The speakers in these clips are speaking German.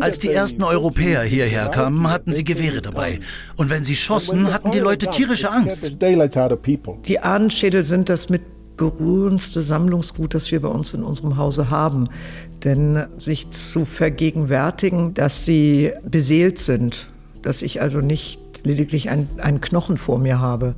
Als die ersten Europäer hierher kamen, hatten sie Gewehre dabei. Und wenn sie schossen, hatten die Leute tierische Angst. Die Ahnenschädel sind das mit berührendste Sammlungsgut, das wir bei uns in unserem Hause haben. Denn sich zu vergegenwärtigen, dass sie beseelt sind, dass ich also nicht lediglich einen Knochen vor mir habe.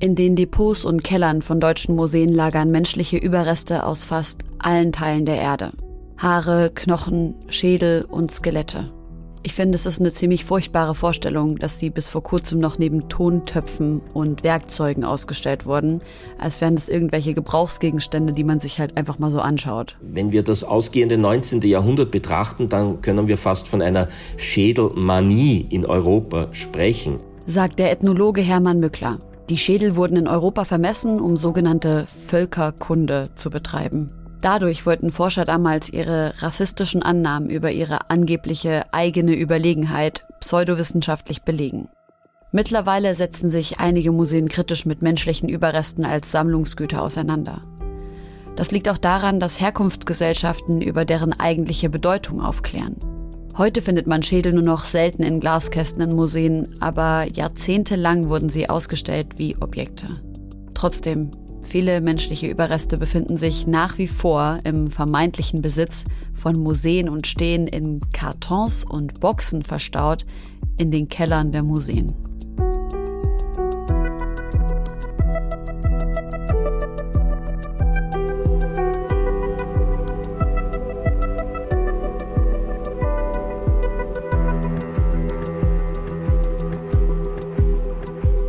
In den Depots und Kellern von deutschen Museen lagern menschliche Überreste aus fast allen Teilen der Erde. Haare, Knochen, Schädel und Skelette. Ich finde, es ist eine ziemlich furchtbare Vorstellung, dass sie bis vor kurzem noch neben Tontöpfen und Werkzeugen ausgestellt wurden, als wären das irgendwelche Gebrauchsgegenstände, die man sich halt einfach mal so anschaut. Wenn wir das ausgehende 19. Jahrhundert betrachten, dann können wir fast von einer Schädelmanie in Europa sprechen, sagt der Ethnologe Hermann Mückler. Die Schädel wurden in Europa vermessen, um sogenannte Völkerkunde zu betreiben. Dadurch wollten Forscher damals ihre rassistischen Annahmen über ihre angebliche eigene Überlegenheit pseudowissenschaftlich belegen. Mittlerweile setzen sich einige Museen kritisch mit menschlichen Überresten als Sammlungsgüter auseinander. Das liegt auch daran, dass Herkunftsgesellschaften über deren eigentliche Bedeutung aufklären. Heute findet man Schädel nur noch selten in Glaskästen in Museen, aber jahrzehntelang wurden sie ausgestellt wie Objekte. Trotzdem, Viele menschliche Überreste befinden sich nach wie vor im vermeintlichen Besitz von Museen und stehen in Kartons und Boxen verstaut in den Kellern der Museen.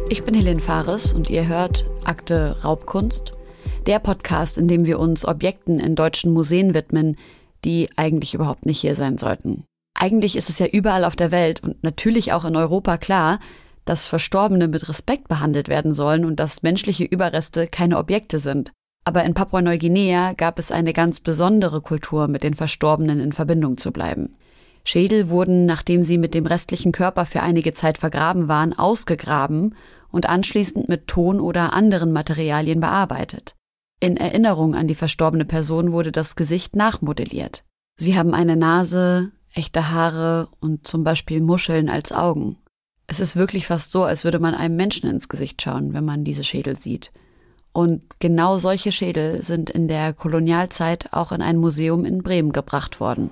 Ich bin Helene Fares und ihr hört Akte Raubkunst, der Podcast, in dem wir uns Objekten in deutschen Museen widmen, die eigentlich überhaupt nicht hier sein sollten. Eigentlich ist es ja überall auf der Welt und natürlich auch in Europa klar, dass Verstorbene mit Respekt behandelt werden sollen und dass menschliche Überreste keine Objekte sind. Aber in Papua-Neuguinea gab es eine ganz besondere Kultur, mit den Verstorbenen in Verbindung zu bleiben. Schädel wurden, nachdem sie mit dem restlichen Körper für einige Zeit vergraben waren, ausgegraben und anschließend mit Ton oder anderen Materialien bearbeitet. In Erinnerung an die verstorbene Person wurde das Gesicht nachmodelliert. Sie haben eine Nase, echte Haare und zum Beispiel Muscheln als Augen. Es ist wirklich fast so, als würde man einem Menschen ins Gesicht schauen, wenn man diese Schädel sieht. Und genau solche Schädel sind in der Kolonialzeit auch in ein Museum in Bremen gebracht worden.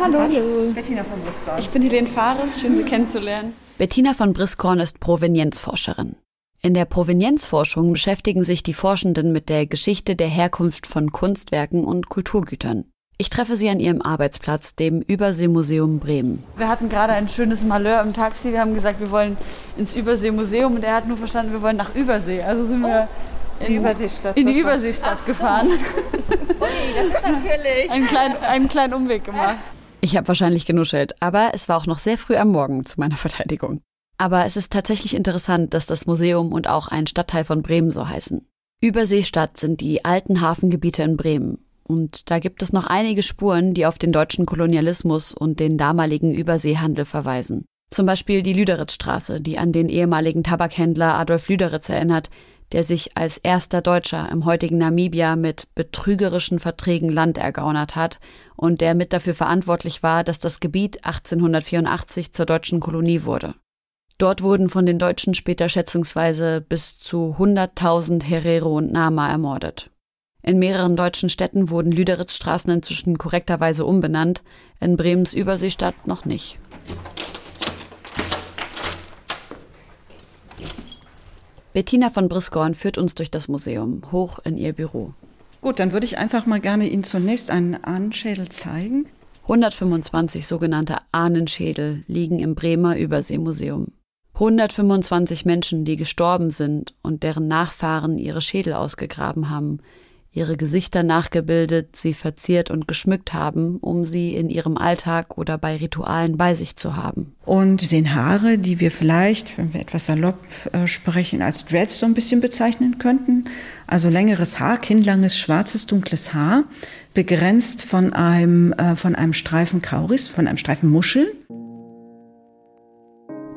Hallo. Hallo. Bettina von Briskorn. Ich bin Helene Fares, schön Sie kennenzulernen. Bettina von Briskorn ist Provenienzforscherin. In der Provenienzforschung beschäftigen sich die Forschenden mit der Geschichte der Herkunft von Kunstwerken und Kulturgütern. Ich treffe sie an ihrem Arbeitsplatz, dem Überseemuseum Bremen. Wir hatten gerade ein schönes Malheur im Taxi. Wir haben gesagt, wir wollen ins Überseemuseum und er hat nur verstanden, wir wollen nach Übersee. Also sind wir in, die Überseestadt, in die Überseestadt so. gefahren. Ui, das ist natürlich. einen, kleinen, einen kleinen Umweg gemacht. Ich habe wahrscheinlich genuschelt, aber es war auch noch sehr früh am Morgen zu meiner Verteidigung. Aber es ist tatsächlich interessant, dass das Museum und auch ein Stadtteil von Bremen so heißen. Überseestadt sind die alten Hafengebiete in Bremen. Und da gibt es noch einige Spuren, die auf den deutschen Kolonialismus und den damaligen Überseehandel verweisen. Zum Beispiel die Lüderitzstraße, die an den ehemaligen Tabakhändler Adolf Lüderitz erinnert, der sich als erster Deutscher im heutigen Namibia mit betrügerischen Verträgen Land ergaunert hat und der mit dafür verantwortlich war, dass das Gebiet 1884 zur deutschen Kolonie wurde. Dort wurden von den Deutschen später schätzungsweise bis zu 100.000 Herero und Nama ermordet. In mehreren deutschen Städten wurden Lüderitzstraßen inzwischen korrekterweise umbenannt, in Bremens Überseestadt noch nicht. Bettina von Briskorn führt uns durch das Museum, hoch in ihr Büro. Gut, dann würde ich einfach mal gerne Ihnen zunächst einen Ahnenschädel zeigen. 125 sogenannte Ahnenschädel liegen im Bremer Überseemuseum. 125 Menschen, die gestorben sind und deren Nachfahren ihre Schädel ausgegraben haben, ihre Gesichter nachgebildet, sie verziert und geschmückt haben, um sie in ihrem Alltag oder bei Ritualen bei sich zu haben. Und sie sehen Haare, die wir vielleicht, wenn wir etwas salopp äh, sprechen, als Dreads so ein bisschen bezeichnen könnten. Also längeres Haar, kinnlanges, schwarzes, dunkles Haar, begrenzt von einem, äh, von einem Streifen Kauris, von einem Streifen Muschel.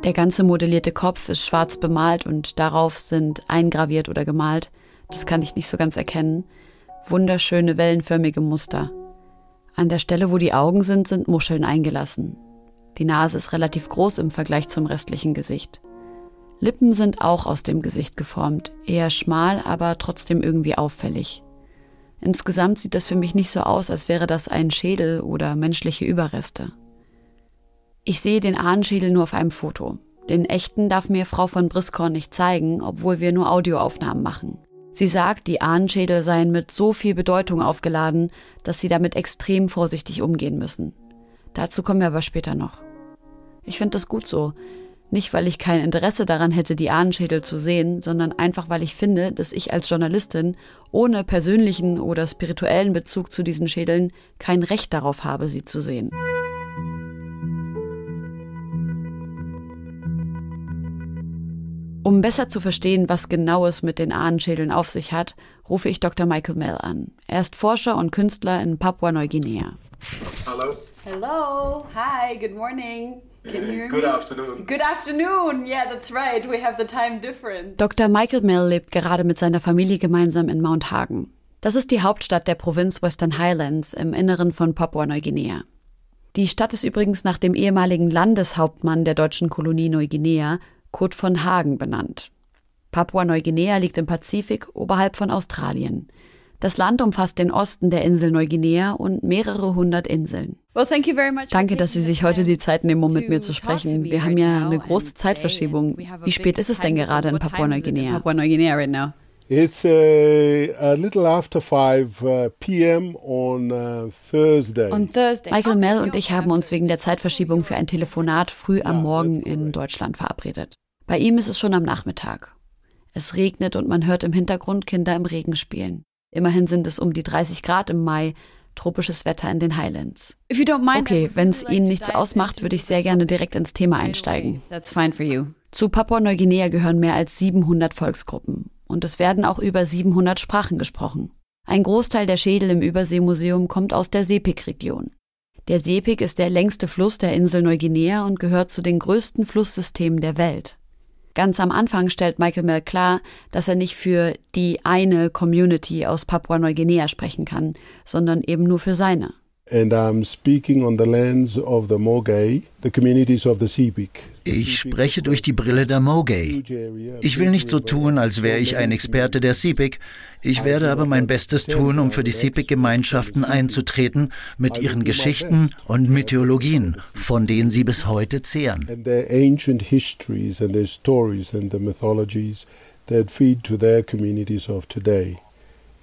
Der ganze modellierte Kopf ist schwarz bemalt und darauf sind eingraviert oder gemalt, das kann ich nicht so ganz erkennen, wunderschöne wellenförmige Muster. An der Stelle, wo die Augen sind, sind Muscheln eingelassen. Die Nase ist relativ groß im Vergleich zum restlichen Gesicht. Lippen sind auch aus dem Gesicht geformt, eher schmal, aber trotzdem irgendwie auffällig. Insgesamt sieht das für mich nicht so aus, als wäre das ein Schädel oder menschliche Überreste. Ich sehe den Ahnenschädel nur auf einem Foto. Den echten darf mir Frau von Briskorn nicht zeigen, obwohl wir nur Audioaufnahmen machen. Sie sagt, die Ahnenschädel seien mit so viel Bedeutung aufgeladen, dass sie damit extrem vorsichtig umgehen müssen. Dazu kommen wir aber später noch. Ich finde das gut so. Nicht, weil ich kein Interesse daran hätte, die Ahnenschädel zu sehen, sondern einfach, weil ich finde, dass ich als Journalistin ohne persönlichen oder spirituellen Bezug zu diesen Schädeln kein Recht darauf habe, sie zu sehen. Um besser zu verstehen, was genau es mit den Ahnenschädeln auf sich hat, rufe ich Dr. Michael Mell an. Er ist Forscher und Künstler in Papua-Neuguinea. Hallo. Hello. Hi. Good morning. Can you hear Good me? afternoon. Good afternoon. Yeah, that's right. We have the time difference. Dr. Michael Mell lebt gerade mit seiner Familie gemeinsam in Mount Hagen. Das ist die Hauptstadt der Provinz Western Highlands im Inneren von Papua-Neuguinea. Die Stadt ist übrigens nach dem ehemaligen Landeshauptmann der deutschen Kolonie Neuguinea, Kurt von Hagen, benannt. Papua-Neuguinea liegt im Pazifik oberhalb von Australien. Das Land umfasst den Osten der Insel Neuguinea und mehrere hundert Inseln. Well, thank you very much. Danke, dass Sie sich heute die Zeit nehmen, um mit mir zu sprechen. Wir haben ja eine große Zeitverschiebung. Wie spät ist es denn gerade in Papua-Neuguinea? It's uh, a little after 5 uh, p.m. on uh, Thursday. On Thursday. Michael Mell und ich haben uns wegen der Zeitverschiebung für ein Telefonat früh am Morgen in Deutschland verabredet. Bei ihm ist es schon am Nachmittag. Es regnet und man hört im Hintergrund Kinder im Regen spielen. Immerhin sind es um die 30 Grad im Mai, tropisches Wetter in den Highlands. If you don't mind, Okay, wenn es Ihnen nichts ausmacht, würde ich sehr gerne direkt ins Thema einsteigen. That's fine for you. Zu Papua-Neuguinea gehören mehr als 700 Volksgruppen und es werden auch über 700 Sprachen gesprochen. Ein Großteil der Schädel im Überseemuseum kommt aus der Sepik-Region. Der Sepik ist der längste Fluss der Insel Neuguinea und gehört zu den größten Flusssystemen der Welt. Ganz am Anfang stellt Michael Mell klar, dass er nicht für die eine Community aus Papua-Neuguinea sprechen kann, sondern eben nur für seine. And I'm speaking on the lens of the Mogay, the communities of the Sepik. Ich spreche durch die Brille der Mogay. Ich will nicht so tun, als wäre ich ein Experte der SIPIC. Ich werde aber mein Bestes tun, um für die SIPIC-Gemeinschaften einzutreten mit ihren Geschichten und Mythologien, von denen sie bis heute zehren. That feed to their communities of today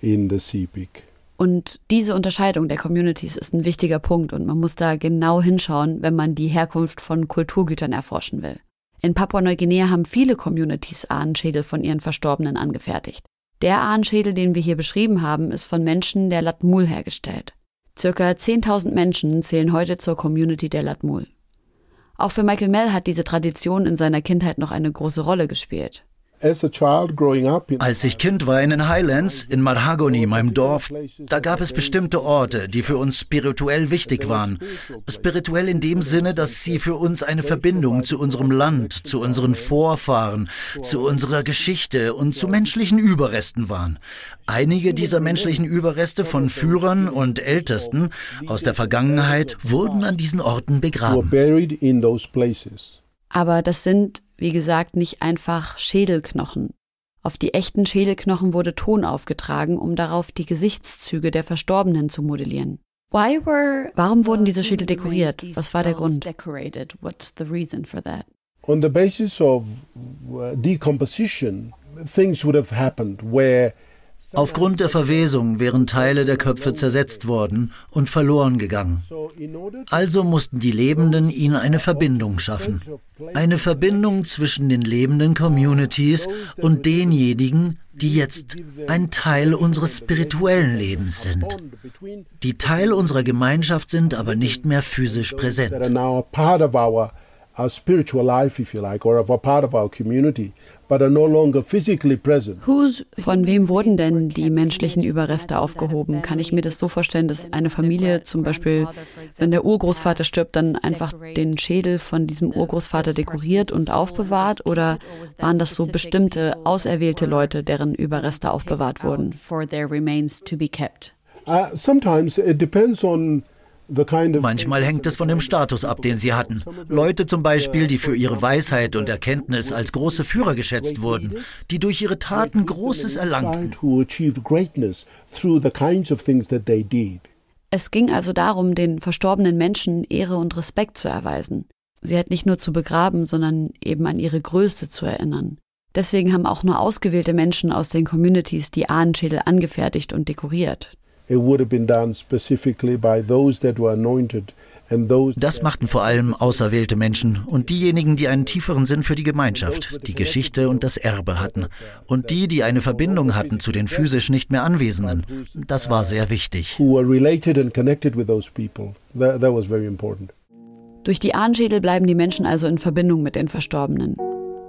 in the Sepik. Und diese Unterscheidung der Communities ist ein wichtiger Punkt und man muss da genau hinschauen, wenn man die Herkunft von Kulturgütern erforschen will. In Papua-Neuguinea haben viele Communities Ahnenschädel von ihren Verstorbenen angefertigt. Der Ahnenschädel, den wir hier beschrieben haben, ist von Menschen der Latmul hergestellt. Circa 10.000 Menschen zählen heute zur Community der Latmul. Auch für Michael Mell hat diese Tradition in seiner Kindheit noch eine große Rolle gespielt. As a child growing up in Als ich Kind war in den Highlands, in Marhagoni, meinem Dorf, da gab es bestimmte Orte, die für uns spirituell wichtig waren. Spirituell in dem Sinne, dass sie für uns eine Verbindung zu unserem Land, zu unseren Vorfahren, zu unserer Geschichte und zu menschlichen Überresten waren. Einige dieser menschlichen Überreste von Führern und Ältesten aus der Vergangenheit wurden an diesen Orten were begraben. buried in those places. Aber das sind, wie gesagt, nicht einfach Schädelknochen. Auf die echten Schädelknochen wurde Ton aufgetragen, um darauf die Gesichtszüge der Verstorbenen zu modellieren. Why were Warum wurden diese Schädel dekoriert? Was war der Grund? Decorated. What's the reason for that? On the basis of uh, decomposition, things would have happened where Aufgrund der Verwesung wären Teile der Köpfe zersetzt worden und verloren gegangen. Also mussten die Lebenden ihnen eine Verbindung schaffen. Eine Verbindung zwischen den lebenden Communities und denjenigen, die jetzt ein Teil unseres spirituellen Lebens sind. Die Teil unserer Gemeinschaft sind, aber nicht mehr physisch präsent. our, spiritual life, if you like, or of a part of but are no longer physically present. Who's, von wem wurden denn die menschlichen Überreste aufgehoben? Kann ich mir das so vorstellen, dass eine Familie zum Beispiel, wenn der Urgroßvater stirbt, dann einfach den Schädel von diesem Urgroßvater dekoriert und aufbewahrt? Oder waren das so bestimmte, auserwählte Leute, deren Überreste aufbewahrt wurden? Uh, sometimes it depends on Manchmal hängt es von dem Status ab, den sie hatten. Leute zum Beispiel, die für ihre Weisheit und Erkenntnis als große Führer geschätzt wurden, die durch ihre Taten Großes erlangten. Es ging also darum, den verstorbenen Menschen Ehre und Respekt zu erweisen. Sie halt nicht nur zu begraben, sondern eben an ihre Größe zu erinnern. Deswegen haben auch nur ausgewählte Menschen aus den Communities die Ahnenschädel angefertigt und dekoriert. Das machten vor allem auserwählte Menschen und diejenigen, die einen tieferen Sinn für die Gemeinschaft, die Geschichte und das Erbe hatten. Und die, die eine Verbindung hatten zu den physisch nicht mehr Anwesenden. Das war sehr wichtig. Durch die Ahnenschädel bleiben die Menschen also in Verbindung mit den Verstorbenen.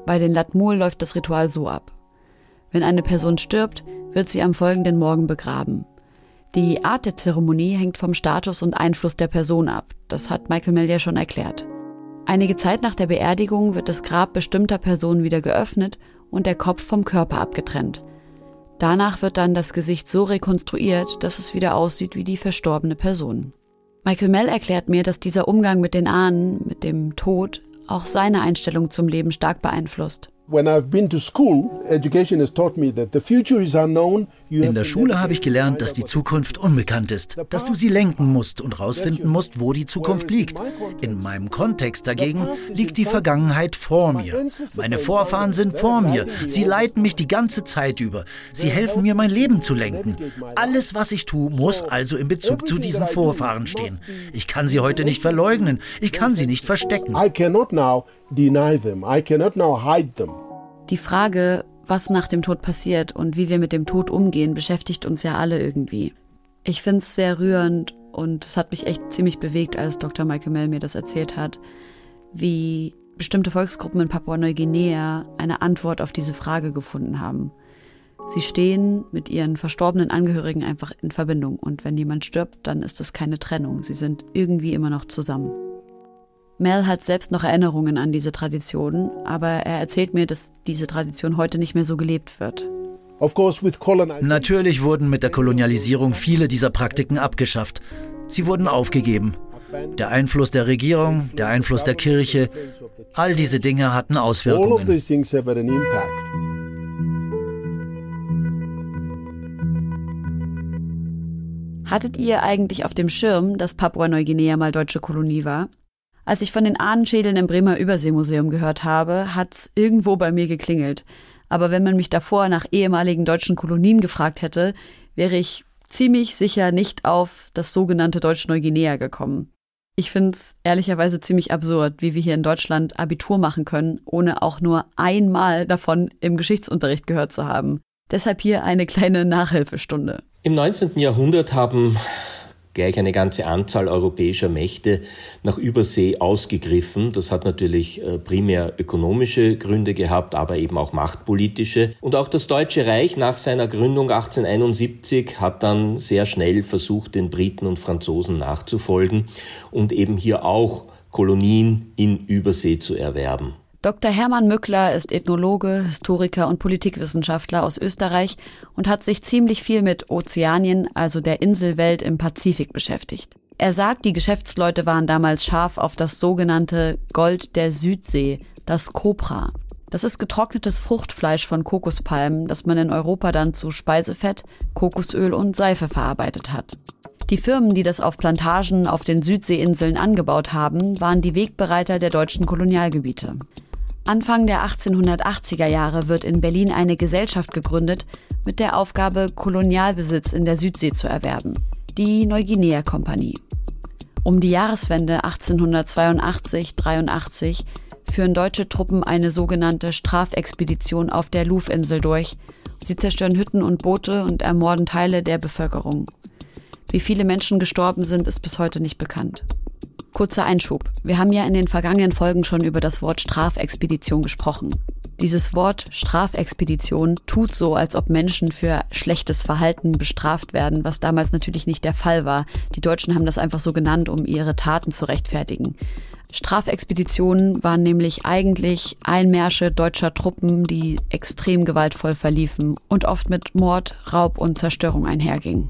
Bei den Latmul läuft das Ritual so ab. Wenn eine Person stirbt, wird sie am folgenden Morgen begraben. Die Art der Zeremonie hängt vom Status und Einfluss der Person ab. Das hat Michael Mill ja schon erklärt. Einige Zeit nach der Beerdigung wird das Grab bestimmter Personen wieder geöffnet und der Kopf vom Körper abgetrennt. Danach wird dann das Gesicht so rekonstruiert, dass es wieder aussieht wie die verstorbene Person. Michael Mell erklärt mir, dass dieser Umgang mit den Ahnen, mit dem Tod, auch seine Einstellung zum Leben stark beeinflusst. In der Schule habe ich gelernt, dass die Zukunft unbekannt ist, dass du sie lenken musst und herausfinden musst, wo die Zukunft liegt. In meinem Kontext dagegen liegt die Vergangenheit vor mir. Meine Vorfahren sind vor mir. Sie leiten mich die ganze Zeit über. Sie helfen mir, mein Leben zu lenken. Alles, was ich tue, muss also in Bezug zu diesen Vorfahren stehen. Ich kann sie heute nicht verleugnen. Ich kann sie nicht verstecken. I cannot now deny them. I cannot now hide them. Die Frage, was nach dem Tod passiert und wie wir mit dem Tod umgehen, beschäftigt uns ja alle irgendwie. Ich finde es sehr rührend und es hat mich echt ziemlich bewegt, als Dr. Michael Mell mir das erzählt hat, wie bestimmte Volksgruppen in Papua-Neuguinea eine Antwort auf diese Frage gefunden haben. Sie stehen mit ihren verstorbenen Angehörigen einfach in Verbindung und wenn jemand stirbt, dann ist es keine Trennung. Sie sind irgendwie immer noch zusammen. Mel hat selbst noch Erinnerungen an diese Tradition, aber er erzählt mir, dass diese Tradition heute nicht mehr so gelebt wird. Natürlich wurden mit der Kolonialisierung viele dieser Praktiken abgeschafft. Sie wurden aufgegeben. Der Einfluss der Regierung, der Einfluss der Kirche, all diese Dinge hatten Auswirkungen. Hattet ihr eigentlich auf dem Schirm, dass Papua-Neuguinea mal deutsche Kolonie war? Als ich von den Ahnenschädeln im Bremer Überseemuseum gehört habe, hat's irgendwo bei mir geklingelt. Aber wenn man mich davor nach ehemaligen deutschen Kolonien gefragt hätte, wäre ich ziemlich sicher nicht auf das sogenannte Deutsch-Neuguinea gekommen. Ich find's ehrlicherweise ziemlich absurd, wie wir hier in Deutschland Abitur machen können, ohne auch nur einmal davon im Geschichtsunterricht gehört zu haben. Deshalb hier eine kleine Nachhilfestunde. Im 19. Jahrhundert haben gleich eine ganze Anzahl europäischer Mächte nach Übersee ausgegriffen. Das hat natürlich äh, primär ökonomische Gründe gehabt, aber eben auch machtpolitische. Und auch das Deutsche Reich nach seiner Gründung 1871 hat dann sehr schnell versucht, den Briten und Franzosen nachzufolgen und eben hier auch Kolonien in Übersee zu erwerben. Dr. Hermann Mückler ist Ethnologe, Historiker und Politikwissenschaftler aus Österreich und hat sich ziemlich viel mit Ozeanien, also der Inselwelt im Pazifik beschäftigt. Er sagt, die Geschäftsleute waren damals scharf auf das sogenannte Gold der Südsee, das Copra. Das ist getrocknetes Fruchtfleisch von Kokospalmen, das man in Europa dann zu Speisefett, Kokosöl und Seife verarbeitet hat. Die Firmen, die das auf Plantagen auf den Südseeinseln angebaut haben, waren die Wegbereiter der deutschen Kolonialgebiete. Anfang der 1880er Jahre wird in Berlin eine Gesellschaft gegründet mit der Aufgabe, Kolonialbesitz in der Südsee zu erwerben, die Neuguinea-Kompanie. Um die Jahreswende 1882-83 führen deutsche Truppen eine sogenannte Strafexpedition auf der Lufinsel durch. Sie zerstören Hütten und Boote und ermorden Teile der Bevölkerung. Wie viele Menschen gestorben sind, ist bis heute nicht bekannt. Kurzer Einschub. Wir haben ja in den vergangenen Folgen schon über das Wort Strafexpedition gesprochen. Dieses Wort Strafexpedition tut so, als ob Menschen für schlechtes Verhalten bestraft werden, was damals natürlich nicht der Fall war. Die Deutschen haben das einfach so genannt, um ihre Taten zu rechtfertigen. Strafexpeditionen waren nämlich eigentlich Einmärsche deutscher Truppen, die extrem gewaltvoll verliefen und oft mit Mord, Raub und Zerstörung einhergingen.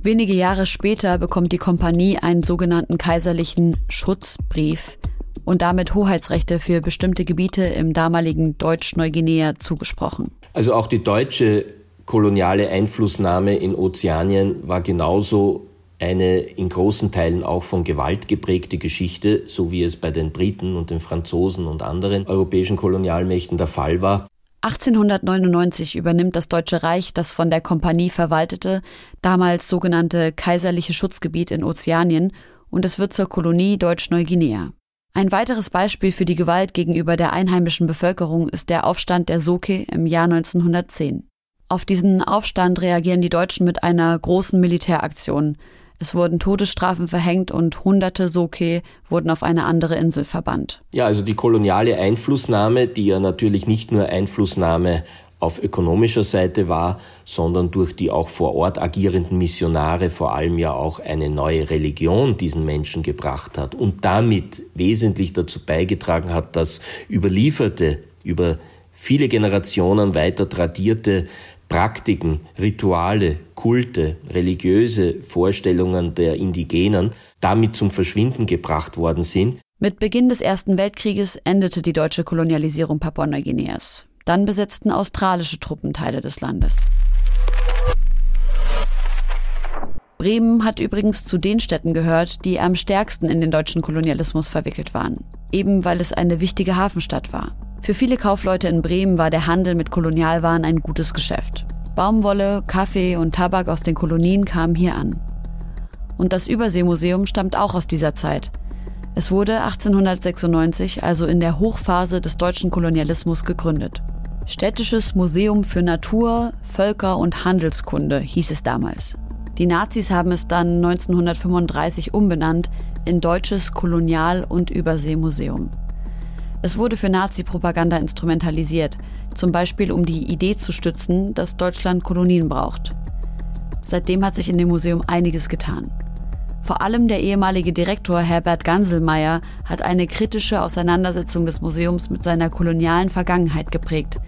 Wenige Jahre später bekommt die Kompanie einen sogenannten kaiserlichen Schutzbrief und damit Hoheitsrechte für bestimmte Gebiete im damaligen Deutsch-Neuguinea zugesprochen. Also auch die deutsche koloniale Einflussnahme in Ozeanien war genauso eine in großen Teilen auch von Gewalt geprägte Geschichte, so wie es bei den Briten und den Franzosen und anderen europäischen Kolonialmächten der Fall war. 1899 übernimmt das Deutsche Reich das von der Kompanie verwaltete, damals sogenannte kaiserliche Schutzgebiet in Ozeanien und es wird zur Kolonie Deutsch-Neuguinea. Ein weiteres Beispiel für die Gewalt gegenüber der einheimischen Bevölkerung ist der Aufstand der Soke im Jahr 1910. Auf diesen Aufstand reagieren die Deutschen mit einer großen Militäraktion. Es wurden Todesstrafen verhängt und hunderte Soke wurden auf eine andere Insel verbannt. Ja, also die koloniale Einflussnahme, die ja natürlich nicht nur Einflussnahme auf ökonomischer Seite war, sondern durch die auch vor Ort agierenden Missionare vor allem ja auch eine neue Religion diesen Menschen gebracht hat und damit wesentlich dazu beigetragen hat, dass überlieferte, über viele Generationen weiter tradierte Praktiken, Rituale, Kulte, religiöse Vorstellungen der Indigenen damit zum Verschwinden gebracht worden sind. Mit Beginn des Ersten Weltkrieges endete die deutsche Kolonialisierung Papua-Neuguineas. Dann besetzten australische Truppen Teile des Landes. Bremen hat übrigens zu den Städten gehört, die am stärksten in den deutschen Kolonialismus verwickelt waren, eben weil es eine wichtige Hafenstadt war. Für viele Kaufleute in Bremen war der Handel mit Kolonialwaren ein gutes Geschäft. Baumwolle, Kaffee und Tabak aus den Kolonien kamen hier an. Und das Überseemuseum stammt auch aus dieser Zeit. Es wurde 1896, also in der Hochphase des deutschen Kolonialismus, gegründet. Städtisches Museum für Natur, Völker und Handelskunde hieß es damals. Die Nazis haben es dann 1935 umbenannt in Deutsches Kolonial- und Überseemuseum. Es wurde für Nazi-Propaganda instrumentalisiert, zum Beispiel um die Idee zu stützen, dass Deutschland Kolonien braucht. Seitdem hat sich in dem Museum einiges getan. Vor allem der ehemalige Direktor Herbert Ganselmeier hat eine kritische Auseinandersetzung des Museums mit seiner kolonialen Vergangenheit geprägt.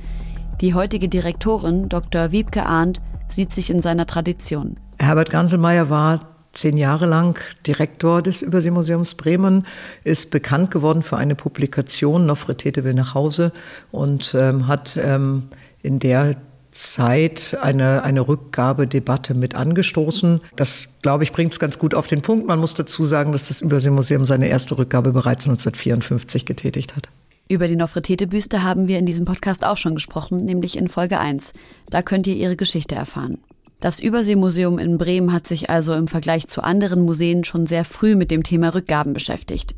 Die heutige Direktorin, Dr. Wiebke Arndt, sieht sich in seiner Tradition. Herbert Ganselmeier war zehn Jahre lang Direktor des Überseemuseums Bremen, ist bekannt geworden für eine Publikation, Nofretete will nach Hause, und ähm, hat ähm, in der Zeit eine, eine Rückgabedebatte mit angestoßen. Das, glaube ich, bringt es ganz gut auf den Punkt. Man muss dazu sagen, dass das Überseemuseum seine erste Rückgabe bereits 1954 getätigt hat. Über die Nofretete-Büste haben wir in diesem Podcast auch schon gesprochen, nämlich in Folge 1. Da könnt ihr ihre Geschichte erfahren. Das Überseemuseum in Bremen hat sich also im Vergleich zu anderen Museen schon sehr früh mit dem Thema Rückgaben beschäftigt.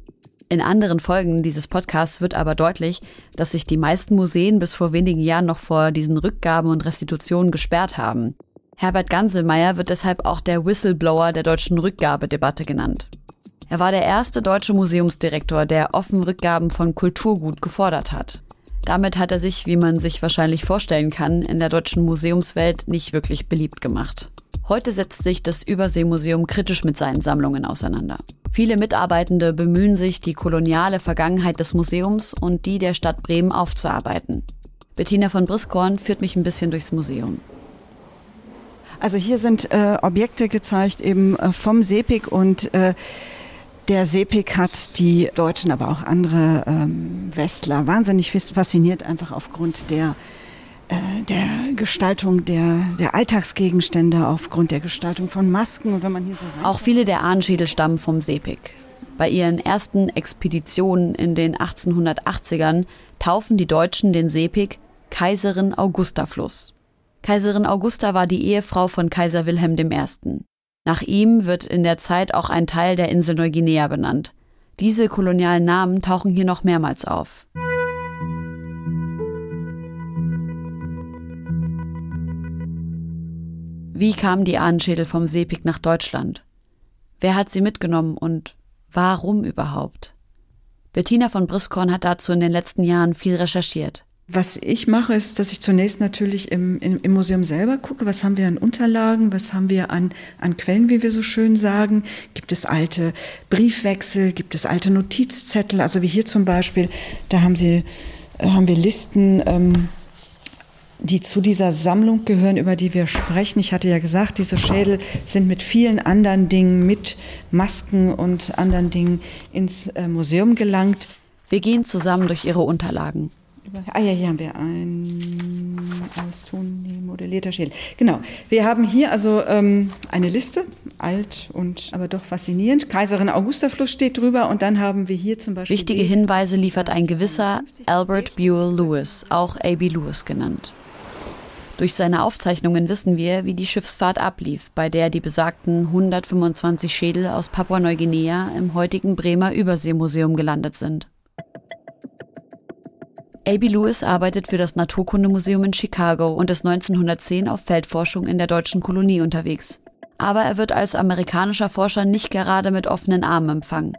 In anderen Folgen dieses Podcasts wird aber deutlich, dass sich die meisten Museen bis vor wenigen Jahren noch vor diesen Rückgaben und Restitutionen gesperrt haben. Herbert Ganselmeier wird deshalb auch der Whistleblower der deutschen Rückgabedebatte genannt. Er war der erste deutsche Museumsdirektor, der offen Rückgaben von Kulturgut gefordert hat. Damit hat er sich, wie man sich wahrscheinlich vorstellen kann, in der deutschen Museumswelt nicht wirklich beliebt gemacht. Heute setzt sich das Überseemuseum kritisch mit seinen Sammlungen auseinander. Viele Mitarbeitende bemühen sich, die koloniale Vergangenheit des Museums und die der Stadt Bremen aufzuarbeiten. Bettina von Briskorn führt mich ein bisschen durchs Museum. Also hier sind äh, Objekte gezeigt eben äh, vom Sepik und äh, der Sepik hat die Deutschen, aber auch andere ähm, Westler wahnsinnig fasziniert, einfach aufgrund der, äh, der Gestaltung der, der Alltagsgegenstände, aufgrund der Gestaltung von Masken. Und wenn man hier so auch viele der Ahnenschädel stammen vom Sepik. Bei ihren ersten Expeditionen in den 1880ern taufen die Deutschen den Sepik Kaiserin Augusta Fluss. Kaiserin Augusta war die Ehefrau von Kaiser Wilhelm I. Nach ihm wird in der Zeit auch ein Teil der Insel Neuguinea benannt. Diese kolonialen Namen tauchen hier noch mehrmals auf. Wie kamen die Ahnenschädel vom Sepik nach Deutschland? Wer hat sie mitgenommen und warum überhaupt? Bettina von Briskorn hat dazu in den letzten Jahren viel recherchiert. Was ich mache, ist, dass ich zunächst natürlich im, im, im, Museum selber gucke, was haben wir an Unterlagen, was haben wir an, an Quellen, wie wir so schön sagen. Gibt es alte Briefwechsel, gibt es alte Notizzettel, also wie hier zum Beispiel, da haben, sie, äh, haben wir Listen, ähm, die zu dieser Sammlung gehören, über die wir sprechen. Ich hatte ja gesagt, diese Schädel sind mit vielen anderen Dingen, mit Masken und anderen Dingen ins äh, Museum gelangt. Wir gehen zusammen durch ihre Unterlagen. Ah ja, hier haben wir ein aus Ton modellierter Schädel. Genau. Wir haben hier also ähm, eine Liste, alt und aber doch faszinierend. Kaiserin Augusta Fluss steht drüber und dann haben wir hier zum Beispiel. Wichtige Hinweise liefert ein gewisser Albert Buell Lewis, auch A.B. Lewis genannt. Durch seine Aufzeichnungen wissen wir, wie die Schiffsfahrt ablief, bei der die besagten 125 Schädel aus Papua-Neuguinea im heutigen Bremer Überseemuseum gelandet sind. A.B. Lewis arbeitet für das Naturkundemuseum in Chicago und ist 1910 auf Feldforschung in der deutschen Kolonie unterwegs. Aber er wird als amerikanischer Forscher nicht gerade mit offenen Armen empfangen.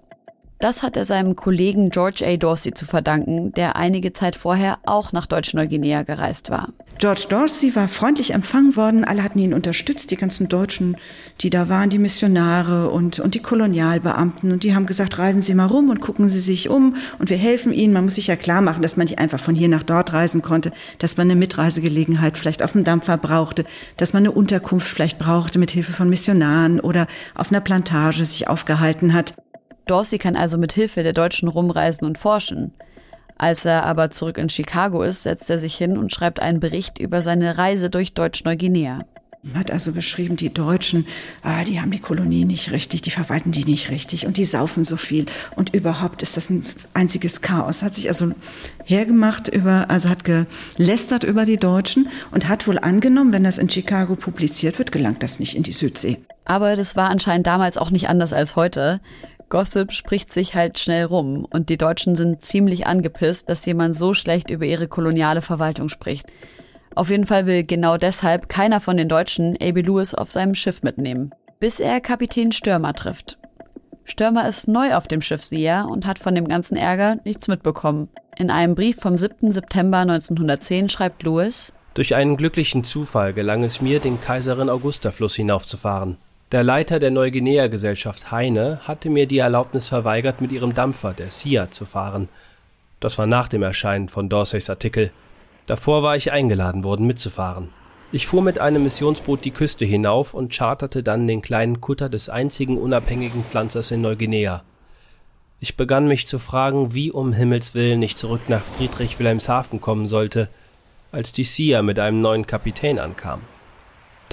Das hat er seinem Kollegen George A. Dorsey zu verdanken, der einige Zeit vorher auch nach Deutsch-Neuguinea gereist war. George Dorsey war freundlich empfangen worden, alle hatten ihn unterstützt, die ganzen Deutschen, die da waren, die Missionare und, und die Kolonialbeamten. Und die haben gesagt, reisen Sie mal rum und gucken Sie sich um und wir helfen Ihnen. Man muss sich ja klar machen, dass man nicht einfach von hier nach dort reisen konnte, dass man eine Mitreisegelegenheit vielleicht auf dem Dampfer brauchte, dass man eine Unterkunft vielleicht brauchte mit Hilfe von Missionaren oder auf einer Plantage sich aufgehalten hat. Dorsey kann also mit Hilfe der Deutschen rumreisen und forschen. Als er aber zurück in Chicago ist, setzt er sich hin und schreibt einen Bericht über seine Reise durch Deutsch-Neuguinea. Hat also beschrieben, die Deutschen, ah, die haben die Kolonie nicht richtig, die verwalten die nicht richtig und die saufen so viel. Und überhaupt ist das ein einziges Chaos. Hat sich also hergemacht über, also hat gelästert über die Deutschen und hat wohl angenommen, wenn das in Chicago publiziert wird, gelangt das nicht in die Südsee. Aber das war anscheinend damals auch nicht anders als heute. Gossip spricht sich halt schnell rum und die Deutschen sind ziemlich angepisst, dass jemand so schlecht über ihre koloniale Verwaltung spricht. Auf jeden Fall will genau deshalb keiner von den Deutschen A.B. Lewis auf seinem Schiff mitnehmen, bis er Kapitän Stürmer trifft. Stürmer ist neu auf dem Schiff Sia und hat von dem ganzen Ärger nichts mitbekommen. In einem Brief vom 7. September 1910 schreibt Lewis, Durch einen glücklichen Zufall gelang es mir, den Kaiserin Augusta Fluss hinaufzufahren. Der Leiter der Neuguinea-Gesellschaft Heine hatte mir die Erlaubnis verweigert, mit ihrem Dampfer, der Sia, zu fahren. Das war nach dem Erscheinen von Dorseys Artikel. Davor war ich eingeladen worden, mitzufahren. Ich fuhr mit einem Missionsboot die Küste hinauf und charterte dann den kleinen Kutter des einzigen unabhängigen Pflanzers in Neuguinea. Ich begann mich zu fragen, wie um Himmels willen ich zurück nach Friedrich Wilhelmshaven kommen sollte, als die Sia mit einem neuen Kapitän ankam.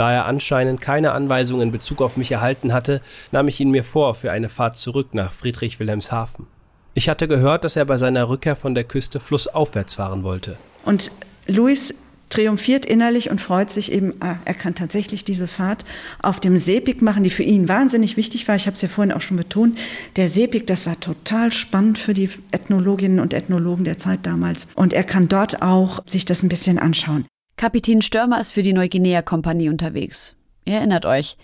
Da er anscheinend keine Anweisung in Bezug auf mich erhalten hatte, nahm ich ihn mir vor für eine Fahrt zurück nach Friedrich Wilhelmshaven. Ich hatte gehört, dass er bei seiner Rückkehr von der Küste flussaufwärts fahren wollte. Und Luis triumphiert innerlich und freut sich eben, ah, er kann tatsächlich diese Fahrt auf dem Seepik machen, die für ihn wahnsinnig wichtig war. Ich habe es ja vorhin auch schon betont. Der Seepik, das war total spannend für die Ethnologinnen und Ethnologen der Zeit damals. Und er kann dort auch sich das ein bisschen anschauen. Kapitän Störmer ist für die Neuguinea-Kompanie unterwegs. Ihr erinnert euch,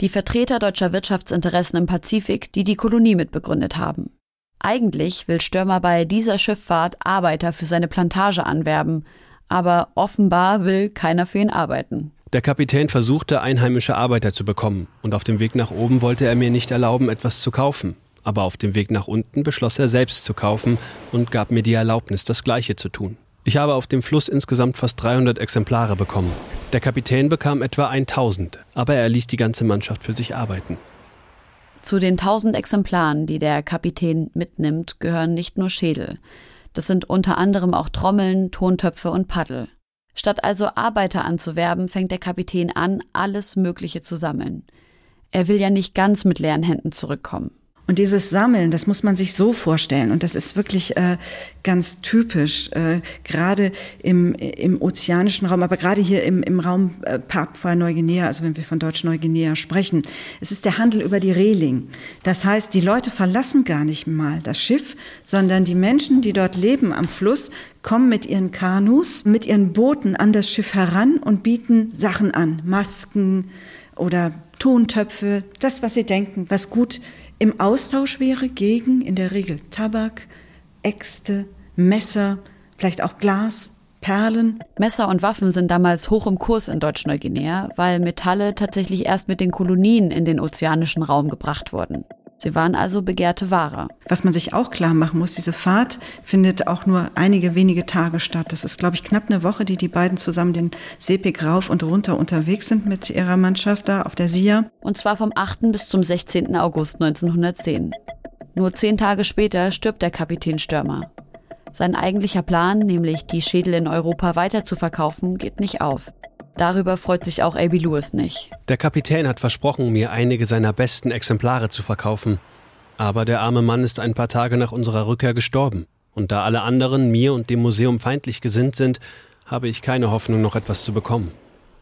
die Vertreter deutscher Wirtschaftsinteressen im Pazifik, die die Kolonie mitbegründet haben. Eigentlich will Störmer bei dieser Schifffahrt Arbeiter für seine Plantage anwerben, aber offenbar will keiner für ihn arbeiten. Der Kapitän versuchte, einheimische Arbeiter zu bekommen, und auf dem Weg nach oben wollte er mir nicht erlauben, etwas zu kaufen. Aber auf dem Weg nach unten beschloss er selbst zu kaufen und gab mir die Erlaubnis, das Gleiche zu tun. Ich habe auf dem Fluss insgesamt fast 300 Exemplare bekommen. Der Kapitän bekam etwa 1000, aber er ließ die ganze Mannschaft für sich arbeiten. Zu den 1000 Exemplaren, die der Kapitän mitnimmt, gehören nicht nur Schädel. Das sind unter anderem auch Trommeln, Tontöpfe und Paddel. Statt also Arbeiter anzuwerben, fängt der Kapitän an, alles Mögliche zu sammeln. Er will ja nicht ganz mit leeren Händen zurückkommen. Und dieses Sammeln, das muss man sich so vorstellen. Und das ist wirklich äh, ganz typisch, äh, gerade im, im ozeanischen Raum, aber gerade hier im, im Raum äh, Papua-Neuguinea, also wenn wir von Deutsch-Neuguinea sprechen. Es ist der Handel über die Reling. Das heißt, die Leute verlassen gar nicht mal das Schiff, sondern die Menschen, die dort leben am Fluss, kommen mit ihren Kanus, mit ihren Booten an das Schiff heran und bieten Sachen an. Masken oder Tontöpfe, das, was sie denken, was gut im Austausch wäre gegen in der Regel Tabak, Äxte, Messer, vielleicht auch Glas, Perlen. Messer und Waffen sind damals hoch im Kurs in Deutsch-Neuguinea, weil Metalle tatsächlich erst mit den Kolonien in den ozeanischen Raum gebracht wurden. Sie waren also begehrte Ware. Was man sich auch klar machen muss, diese Fahrt findet auch nur einige wenige Tage statt. Das ist, glaube ich, knapp eine Woche, die die beiden zusammen den Seepik rauf und runter unterwegs sind mit ihrer Mannschaft da auf der SIA. Und zwar vom 8. bis zum 16. August 1910. Nur zehn Tage später stirbt der Kapitän Stürmer. Sein eigentlicher Plan, nämlich die Schädel in Europa weiter zu verkaufen, geht nicht auf. Darüber freut sich auch A.B. Lewis nicht. Der Kapitän hat versprochen, mir einige seiner besten Exemplare zu verkaufen. Aber der arme Mann ist ein paar Tage nach unserer Rückkehr gestorben. Und da alle anderen mir und dem Museum feindlich gesinnt sind, habe ich keine Hoffnung, noch etwas zu bekommen.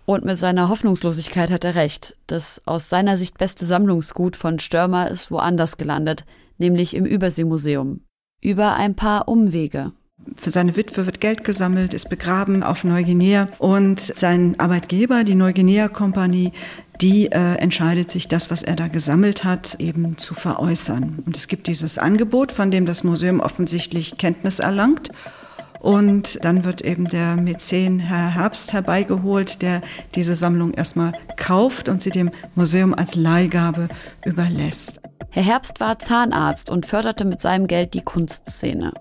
Und mit seiner Hoffnungslosigkeit hat er recht. Das aus seiner Sicht beste Sammlungsgut von Störmer ist woanders gelandet, nämlich im Überseemuseum. Über ein paar Umwege. Für seine Witwe wird Geld gesammelt, ist begraben auf Neuguinea und sein Arbeitgeber, die Neuguinea-Kompanie, die äh, entscheidet sich, das, was er da gesammelt hat, eben zu veräußern. Und es gibt dieses Angebot, von dem das Museum offensichtlich Kenntnis erlangt. Und dann wird eben der Mäzen Herr Herbst herbeigeholt, der diese Sammlung erstmal kauft und sie dem Museum als Leihgabe überlässt. Herr Herbst war Zahnarzt und förderte mit seinem Geld die Kunstszene.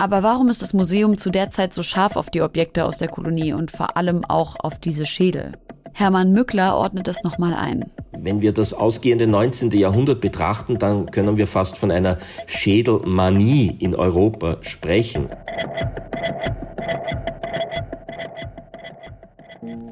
Aber warum ist das Museum zu der Zeit so scharf auf die Objekte aus der Kolonie und vor allem auch auf diese Schädel? Hermann Mückler ordnet es nochmal ein. Wenn wir das ausgehende 19. Jahrhundert betrachten, dann können wir fast von einer Schädelmanie in Europa sprechen.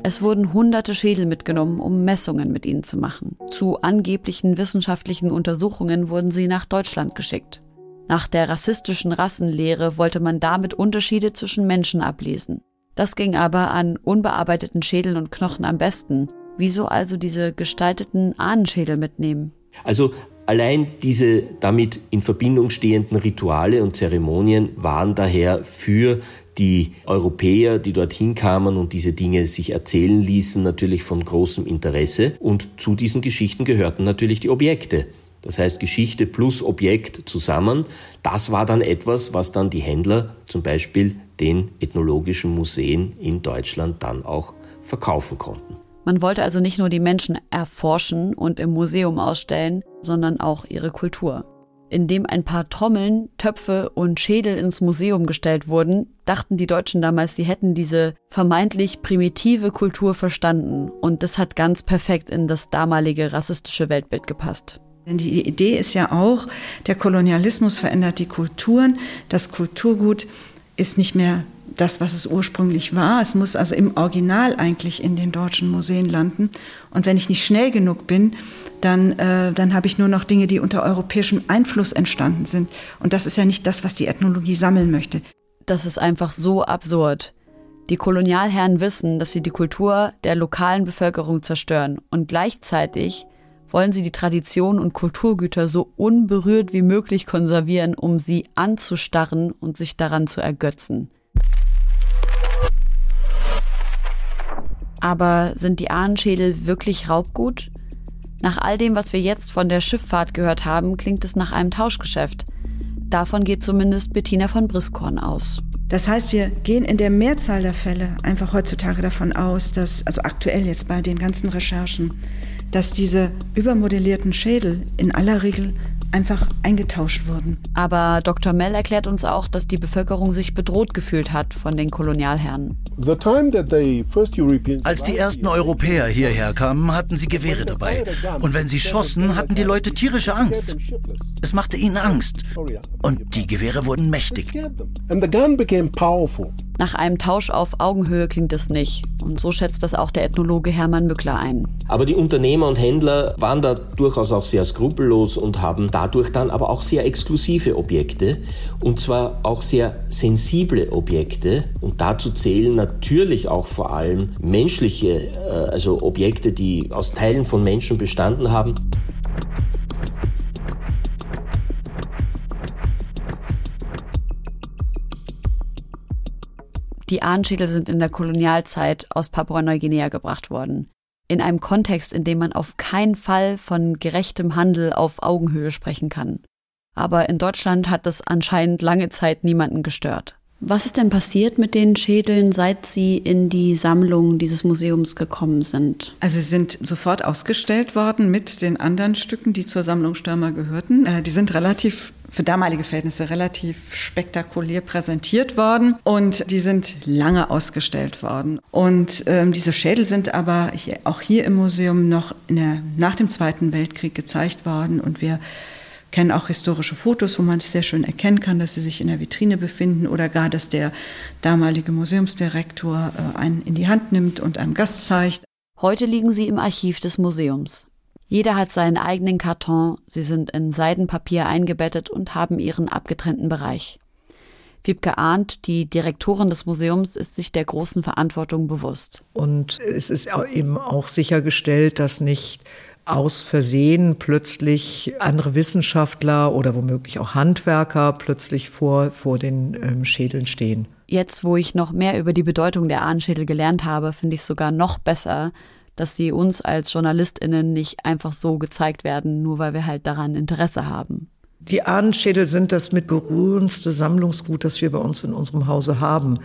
Es wurden hunderte Schädel mitgenommen, um Messungen mit ihnen zu machen. Zu angeblichen wissenschaftlichen Untersuchungen wurden sie nach Deutschland geschickt. Nach der rassistischen Rassenlehre wollte man damit Unterschiede zwischen Menschen ablesen. Das ging aber an unbearbeiteten Schädeln und Knochen am besten. Wieso also diese gestalteten Ahnenschädel mitnehmen? Also allein diese damit in Verbindung stehenden Rituale und Zeremonien waren daher für die Europäer, die dorthin kamen und diese Dinge sich erzählen ließen, natürlich von großem Interesse. Und zu diesen Geschichten gehörten natürlich die Objekte. Das heißt Geschichte plus Objekt zusammen. Das war dann etwas, was dann die Händler zum Beispiel den ethnologischen Museen in Deutschland dann auch verkaufen konnten. Man wollte also nicht nur die Menschen erforschen und im Museum ausstellen, sondern auch ihre Kultur. Indem ein paar Trommeln, Töpfe und Schädel ins Museum gestellt wurden, dachten die Deutschen damals, sie hätten diese vermeintlich primitive Kultur verstanden. Und das hat ganz perfekt in das damalige rassistische Weltbild gepasst. Denn die Idee ist ja auch, der Kolonialismus verändert die Kulturen. Das Kulturgut ist nicht mehr das, was es ursprünglich war. Es muss also im Original eigentlich in den deutschen Museen landen. Und wenn ich nicht schnell genug bin, dann, äh, dann habe ich nur noch Dinge, die unter europäischem Einfluss entstanden sind. Und das ist ja nicht das, was die Ethnologie sammeln möchte. Das ist einfach so absurd. Die Kolonialherren wissen, dass sie die Kultur der lokalen Bevölkerung zerstören und gleichzeitig wollen sie die Tradition und Kulturgüter so unberührt wie möglich konservieren, um sie anzustarren und sich daran zu ergötzen. Aber sind die Ahnenschädel wirklich Raubgut? Nach all dem, was wir jetzt von der Schifffahrt gehört haben, klingt es nach einem Tauschgeschäft. Davon geht zumindest Bettina von Briskorn aus. Das heißt, wir gehen in der Mehrzahl der Fälle einfach heutzutage davon aus, dass, also aktuell jetzt bei den ganzen Recherchen, dass diese übermodellierten Schädel in aller Regel einfach eingetauscht wurden. Aber Dr. Mell erklärt uns auch, dass die Bevölkerung sich bedroht gefühlt hat von den Kolonialherren. Als die ersten Europäer hierher kamen, hatten sie Gewehre dabei. Und wenn sie schossen, hatten die Leute tierische Angst. Es machte ihnen Angst. Und die Gewehre wurden mächtig. Nach einem Tausch auf Augenhöhe klingt es nicht. Und so schätzt das auch der Ethnologe Hermann Mückler ein. Aber die Unternehmer und Händler waren da durchaus auch sehr skrupellos und haben dadurch dann aber auch sehr exklusive Objekte und zwar auch sehr sensible Objekte. Und dazu zählen natürlich auch vor allem menschliche, äh, also Objekte, die aus Teilen von Menschen bestanden haben. Die Ahnenschädel sind in der Kolonialzeit aus Papua-Neuguinea gebracht worden. In einem Kontext, in dem man auf keinen Fall von gerechtem Handel auf Augenhöhe sprechen kann. Aber in Deutschland hat das anscheinend lange Zeit niemanden gestört. Was ist denn passiert mit den Schädeln, seit sie in die Sammlung dieses Museums gekommen sind? Also sie sind sofort ausgestellt worden mit den anderen Stücken, die zur Sammlung Stürmer gehörten. Äh, die sind relativ für damalige Verhältnisse relativ spektakulär präsentiert worden und die sind lange ausgestellt worden. Und ähm, diese Schädel sind aber hier, auch hier im Museum noch der, nach dem Zweiten Weltkrieg gezeigt worden und wir kennen auch historische Fotos, wo man es sehr schön erkennen kann, dass sie sich in der Vitrine befinden oder gar, dass der damalige Museumsdirektor äh, einen in die Hand nimmt und einem Gast zeigt. Heute liegen sie im Archiv des Museums. Jeder hat seinen eigenen Karton, sie sind in Seidenpapier eingebettet und haben ihren abgetrennten Bereich. Wiebke Arndt, die Direktorin des Museums, ist sich der großen Verantwortung bewusst. Und es ist eben auch sichergestellt, dass nicht aus Versehen plötzlich andere Wissenschaftler oder womöglich auch Handwerker plötzlich vor, vor den ähm, Schädeln stehen. Jetzt, wo ich noch mehr über die Bedeutung der Ahnenschädel gelernt habe, finde ich es sogar noch besser, dass sie uns als JournalistInnen nicht einfach so gezeigt werden, nur weil wir halt daran Interesse haben. Die Ahnenschädel sind das mit berührendste Sammlungsgut, das wir bei uns in unserem Hause haben.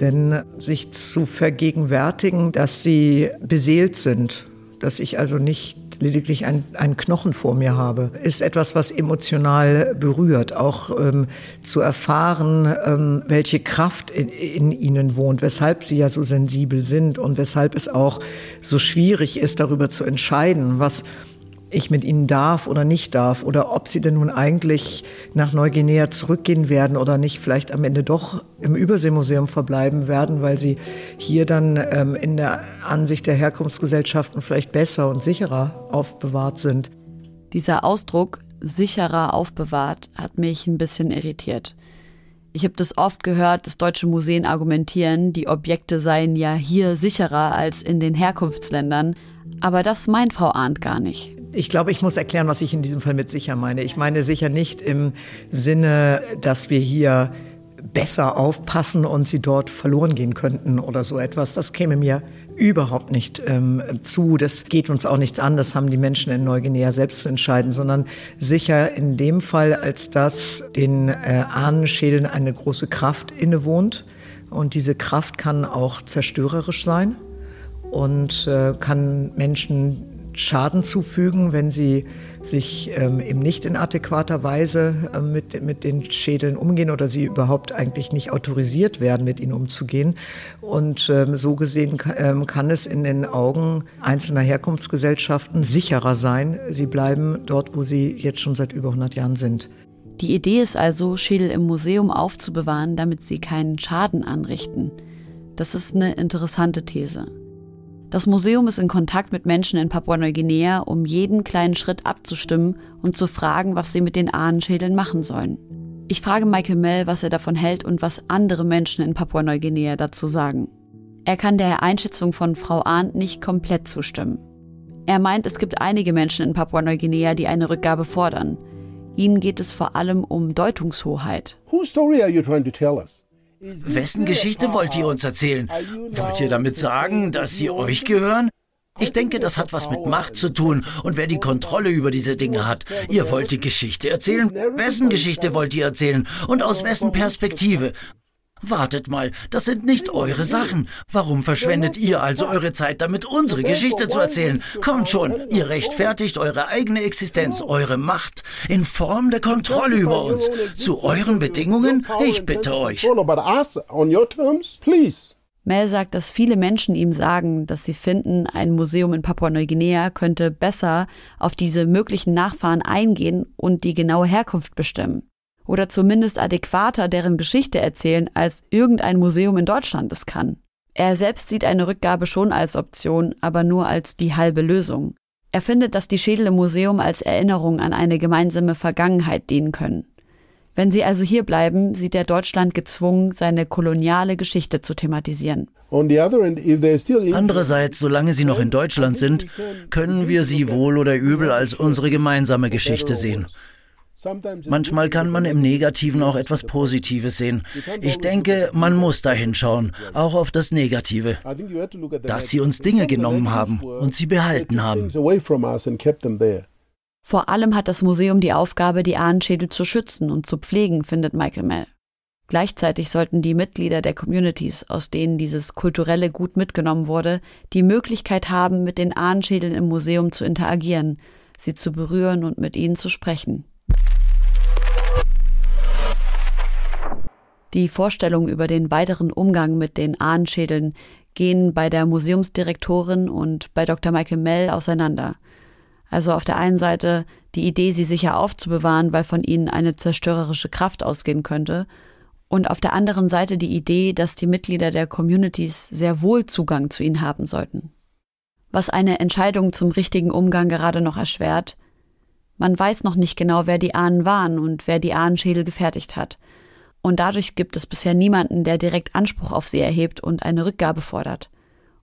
Denn sich zu vergegenwärtigen, dass sie beseelt sind, dass ich also nicht lediglich ein, einen Knochen vor mir habe, ist etwas, was emotional berührt. Auch ähm, zu erfahren, ähm, welche Kraft in, in ihnen wohnt, weshalb sie ja so sensibel sind und weshalb es auch so schwierig ist, darüber zu entscheiden, was ich mit ihnen darf oder nicht darf oder ob sie denn nun eigentlich nach Neuguinea zurückgehen werden oder nicht, vielleicht am Ende doch im Überseemuseum verbleiben werden, weil sie hier dann ähm, in der Ansicht der Herkunftsgesellschaften vielleicht besser und sicherer aufbewahrt sind. Dieser Ausdruck sicherer aufbewahrt hat mich ein bisschen irritiert. Ich habe das oft gehört, dass deutsche Museen argumentieren, die Objekte seien ja hier sicherer als in den Herkunftsländern, aber das meint Frau Arndt gar nicht. Ich glaube, ich muss erklären, was ich in diesem Fall mit sicher meine. Ich meine sicher nicht im Sinne, dass wir hier besser aufpassen und sie dort verloren gehen könnten oder so etwas. Das käme mir überhaupt nicht ähm, zu. Das geht uns auch nichts an. Das haben die Menschen in Neuguinea selbst zu entscheiden, sondern sicher in dem Fall, als dass den äh, Ahnenschädeln eine große Kraft innewohnt. Und diese Kraft kann auch zerstörerisch sein und äh, kann Menschen Schaden zufügen, wenn sie sich ähm, eben nicht in adäquater Weise äh, mit, mit den Schädeln umgehen oder sie überhaupt eigentlich nicht autorisiert werden, mit ihnen umzugehen. Und ähm, so gesehen ähm, kann es in den Augen einzelner Herkunftsgesellschaften sicherer sein. Sie bleiben dort, wo sie jetzt schon seit über 100 Jahren sind. Die Idee ist also, Schädel im Museum aufzubewahren, damit sie keinen Schaden anrichten. Das ist eine interessante These. Das Museum ist in Kontakt mit Menschen in Papua-Neuguinea, um jeden kleinen Schritt abzustimmen und zu fragen, was sie mit den Ahnenschädeln machen sollen. Ich frage Michael Mell, was er davon hält und was andere Menschen in Papua-Neuguinea dazu sagen. Er kann der Einschätzung von Frau Arndt nicht komplett zustimmen. Er meint, es gibt einige Menschen in Papua-Neuguinea, die eine Rückgabe fordern. Ihnen geht es vor allem um Deutungshoheit. Whose story are you trying to tell us? Wessen Geschichte wollt ihr uns erzählen? Wollt ihr damit sagen, dass sie euch gehören? Ich denke, das hat was mit Macht zu tun und wer die Kontrolle über diese Dinge hat. Ihr wollt die Geschichte erzählen? Wessen Geschichte wollt ihr erzählen? Und aus wessen Perspektive? Wartet mal, das sind nicht eure Sachen. Warum verschwendet ihr also eure Zeit damit, unsere Geschichte zu erzählen? Kommt schon, ihr rechtfertigt eure eigene Existenz, eure Macht in Form der Kontrolle über uns. Zu euren Bedingungen? Ich bitte euch. Mel sagt, dass viele Menschen ihm sagen, dass sie finden, ein Museum in Papua-Neuguinea könnte besser auf diese möglichen Nachfahren eingehen und die genaue Herkunft bestimmen oder zumindest adäquater deren Geschichte erzählen, als irgendein Museum in Deutschland es kann. Er selbst sieht eine Rückgabe schon als Option, aber nur als die halbe Lösung. Er findet, dass die Schädel im Museum als Erinnerung an eine gemeinsame Vergangenheit dienen können. Wenn sie also hier bleiben, sieht er Deutschland gezwungen, seine koloniale Geschichte zu thematisieren. Andererseits, solange sie noch in Deutschland sind, können wir sie wohl oder übel als unsere gemeinsame Geschichte sehen. Manchmal kann man im Negativen auch etwas Positives sehen. Ich denke, man muss da hinschauen, auch auf das Negative, dass sie uns Dinge genommen haben und sie behalten haben. Vor allem hat das Museum die Aufgabe, die Ahnenschädel zu schützen und zu pflegen, findet Michael Mell. Gleichzeitig sollten die Mitglieder der Communities, aus denen dieses kulturelle Gut mitgenommen wurde, die Möglichkeit haben, mit den Ahnenschädeln im Museum zu interagieren, sie zu berühren und mit ihnen zu sprechen. Die Vorstellungen über den weiteren Umgang mit den Ahnenschädeln gehen bei der Museumsdirektorin und bei Dr. Michael Mell auseinander. Also auf der einen Seite die Idee, sie sicher aufzubewahren, weil von ihnen eine zerstörerische Kraft ausgehen könnte, und auf der anderen Seite die Idee, dass die Mitglieder der Communities sehr wohl Zugang zu ihnen haben sollten. Was eine Entscheidung zum richtigen Umgang gerade noch erschwert, man weiß noch nicht genau, wer die Ahnen waren und wer die Ahnenschädel gefertigt hat. Und dadurch gibt es bisher niemanden, der direkt Anspruch auf sie erhebt und eine Rückgabe fordert.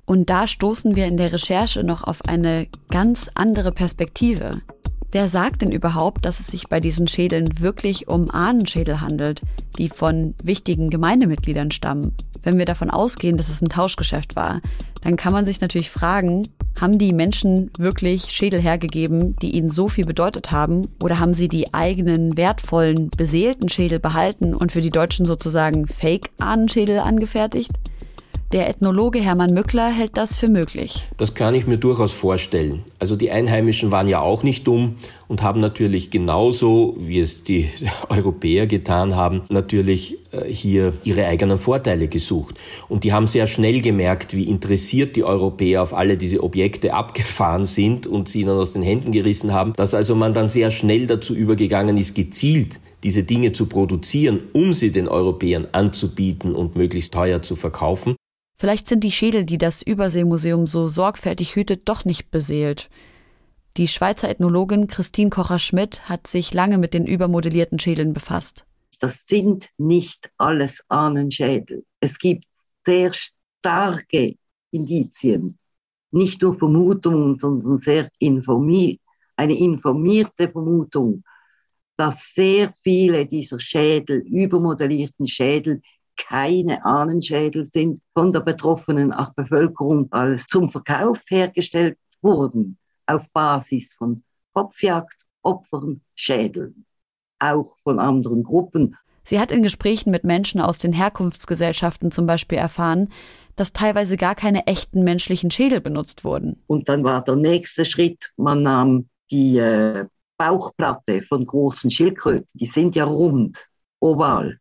Und da stoßen wir in der Recherche noch auf eine ganz andere Perspektive. Wer sagt denn überhaupt, dass es sich bei diesen Schädeln wirklich um Ahnenschädel handelt, die von wichtigen Gemeindemitgliedern stammen? Wenn wir davon ausgehen, dass es ein Tauschgeschäft war, dann kann man sich natürlich fragen, haben die Menschen wirklich Schädel hergegeben, die ihnen so viel bedeutet haben? Oder haben sie die eigenen wertvollen, beseelten Schädel behalten und für die Deutschen sozusagen Fake-Ahnenschädel angefertigt? Der Ethnologe Hermann Mückler hält das für möglich. Das kann ich mir durchaus vorstellen. Also die Einheimischen waren ja auch nicht dumm und haben natürlich genauso, wie es die Europäer getan haben, natürlich äh, hier ihre eigenen Vorteile gesucht. Und die haben sehr schnell gemerkt, wie interessiert die Europäer auf alle diese Objekte abgefahren sind und sie ihnen aus den Händen gerissen haben, dass also man dann sehr schnell dazu übergegangen ist, gezielt diese Dinge zu produzieren, um sie den Europäern anzubieten und möglichst teuer zu verkaufen. Vielleicht sind die Schädel, die das Überseemuseum so sorgfältig hütet, doch nicht beseelt. Die Schweizer Ethnologin Christine Kocher-Schmidt hat sich lange mit den übermodellierten Schädeln befasst. Das sind nicht alles Ahnenschädel. Es gibt sehr starke Indizien, nicht nur Vermutungen, sondern sehr informiert, eine informierte Vermutung, dass sehr viele dieser Schädel, übermodellierten Schädel, keine Ahnenschädel sind von der betroffenen Bevölkerung als zum Verkauf hergestellt wurden auf Basis von Kopfjagd, Opfern, Schädeln, auch von anderen Gruppen. Sie hat in Gesprächen mit Menschen aus den Herkunftsgesellschaften zum Beispiel erfahren, dass teilweise gar keine echten menschlichen Schädel benutzt wurden. Und dann war der nächste Schritt, man nahm die äh, Bauchplatte von großen Schildkröten, die sind ja rund, oval.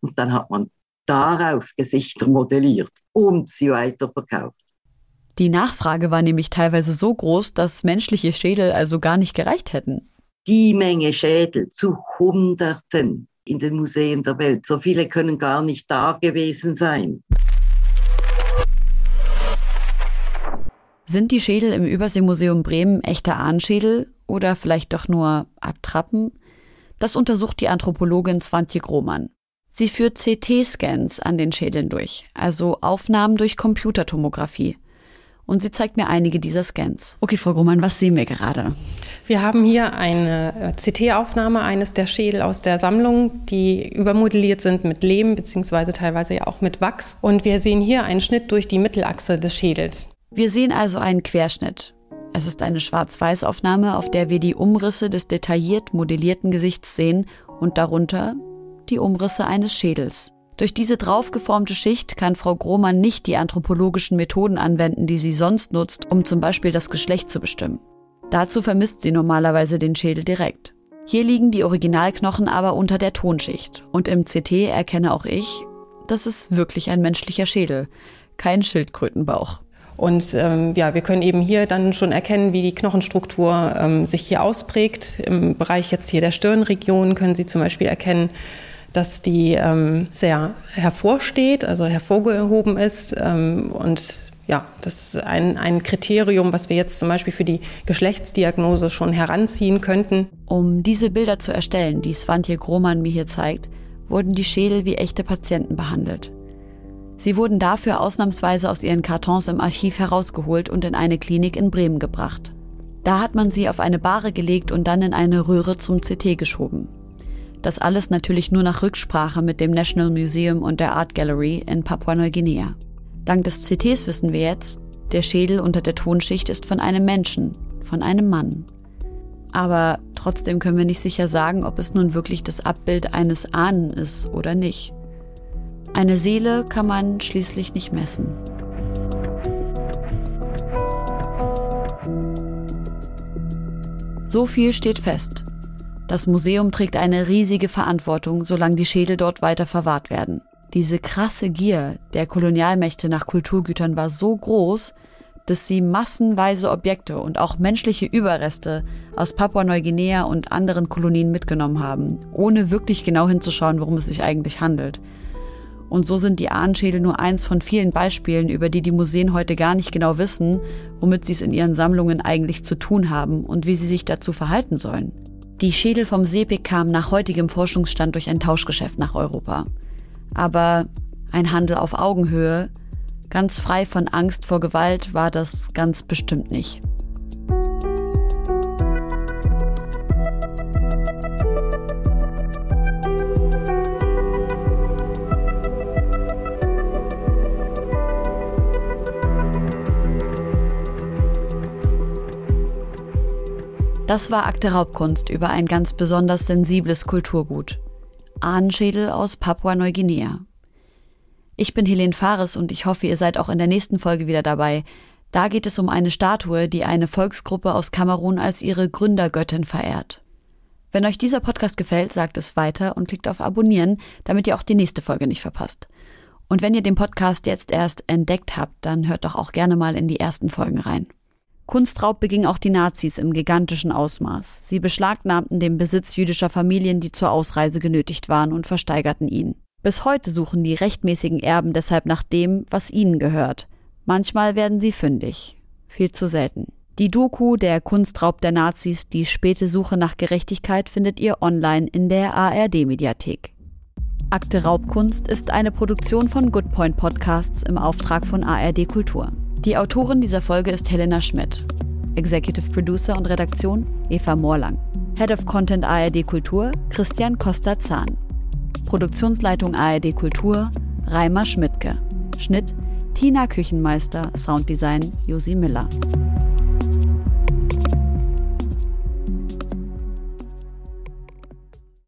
Und dann hat man darauf Gesichter modelliert und sie weiterverkauft. Die Nachfrage war nämlich teilweise so groß, dass menschliche Schädel also gar nicht gereicht hätten. Die Menge Schädel zu Hunderten in den Museen der Welt, so viele können gar nicht da gewesen sein. Sind die Schädel im Überseemuseum Bremen echte Ahnenschädel oder vielleicht doch nur Attrappen? Das untersucht die Anthropologin Swantje Grohmann. Sie führt CT-Scans an den Schädeln durch, also Aufnahmen durch Computertomographie. Und sie zeigt mir einige dieser Scans. Okay, Frau Grummann, was sehen wir gerade? Wir haben hier eine äh, CT-Aufnahme eines der Schädel aus der Sammlung, die übermodelliert sind mit Lehm beziehungsweise teilweise ja auch mit Wachs. Und wir sehen hier einen Schnitt durch die Mittelachse des Schädels. Wir sehen also einen Querschnitt. Es ist eine Schwarz-Weiß-Aufnahme, auf der wir die Umrisse des detailliert modellierten Gesichts sehen und darunter die Umrisse eines Schädels. Durch diese draufgeformte Schicht kann Frau Grohmann nicht die anthropologischen Methoden anwenden, die sie sonst nutzt, um zum Beispiel das Geschlecht zu bestimmen. Dazu vermisst sie normalerweise den Schädel direkt. Hier liegen die Originalknochen aber unter der Tonschicht und im CT erkenne auch ich, das ist wirklich ein menschlicher Schädel, kein Schildkrötenbauch. Und ähm, ja, wir können eben hier dann schon erkennen, wie die Knochenstruktur ähm, sich hier ausprägt. Im Bereich jetzt hier der Stirnregion können Sie zum Beispiel erkennen, dass die ähm, sehr hervorsteht, also hervorgehoben ist. Ähm, und ja, das ist ein, ein Kriterium, was wir jetzt zum Beispiel für die Geschlechtsdiagnose schon heranziehen könnten. Um diese Bilder zu erstellen, die Svantje Grohmann mir hier zeigt, wurden die Schädel wie echte Patienten behandelt. Sie wurden dafür ausnahmsweise aus ihren Kartons im Archiv herausgeholt und in eine Klinik in Bremen gebracht. Da hat man sie auf eine Bahre gelegt und dann in eine Röhre zum CT geschoben. Das alles natürlich nur nach Rücksprache mit dem National Museum und der Art Gallery in Papua-Neuguinea. Dank des CTs wissen wir jetzt, der Schädel unter der Tonschicht ist von einem Menschen, von einem Mann. Aber trotzdem können wir nicht sicher sagen, ob es nun wirklich das Abbild eines Ahnen ist oder nicht. Eine Seele kann man schließlich nicht messen. So viel steht fest. Das Museum trägt eine riesige Verantwortung, solange die Schädel dort weiter verwahrt werden. Diese krasse Gier der Kolonialmächte nach Kulturgütern war so groß, dass sie massenweise Objekte und auch menschliche Überreste aus Papua-Neuguinea und anderen Kolonien mitgenommen haben, ohne wirklich genau hinzuschauen, worum es sich eigentlich handelt. Und so sind die Ahnenschädel nur eins von vielen Beispielen, über die die Museen heute gar nicht genau wissen, womit sie es in ihren Sammlungen eigentlich zu tun haben und wie sie sich dazu verhalten sollen. Die Schädel vom Sepik kamen nach heutigem Forschungsstand durch ein Tauschgeschäft nach Europa. Aber ein Handel auf Augenhöhe, ganz frei von Angst vor Gewalt, war das ganz bestimmt nicht. Das war Akte Raubkunst über ein ganz besonders sensibles Kulturgut. Ahnenschädel aus Papua-Neuguinea. Ich bin Helene Fares und ich hoffe, ihr seid auch in der nächsten Folge wieder dabei. Da geht es um eine Statue, die eine Volksgruppe aus Kamerun als ihre Gründergöttin verehrt. Wenn euch dieser Podcast gefällt, sagt es weiter und klickt auf Abonnieren, damit ihr auch die nächste Folge nicht verpasst. Und wenn ihr den Podcast jetzt erst entdeckt habt, dann hört doch auch gerne mal in die ersten Folgen rein. Kunstraub beging auch die Nazis im gigantischen Ausmaß. Sie beschlagnahmten den Besitz jüdischer Familien, die zur Ausreise genötigt waren, und versteigerten ihn. Bis heute suchen die rechtmäßigen Erben deshalb nach dem, was ihnen gehört. Manchmal werden sie fündig. Viel zu selten. Die Doku Der Kunstraub der Nazis, die späte Suche nach Gerechtigkeit findet ihr online in der ARD-Mediathek. Akte Raubkunst ist eine Produktion von Goodpoint Podcasts im Auftrag von ARD Kultur. Die Autorin dieser Folge ist Helena Schmidt. Executive Producer und Redaktion Eva Morlang. Head of Content ARD Kultur Christian Costa-Zahn. Produktionsleitung ARD Kultur Reimer Schmidtke. Schnitt Tina Küchenmeister, Sounddesign Josi Miller.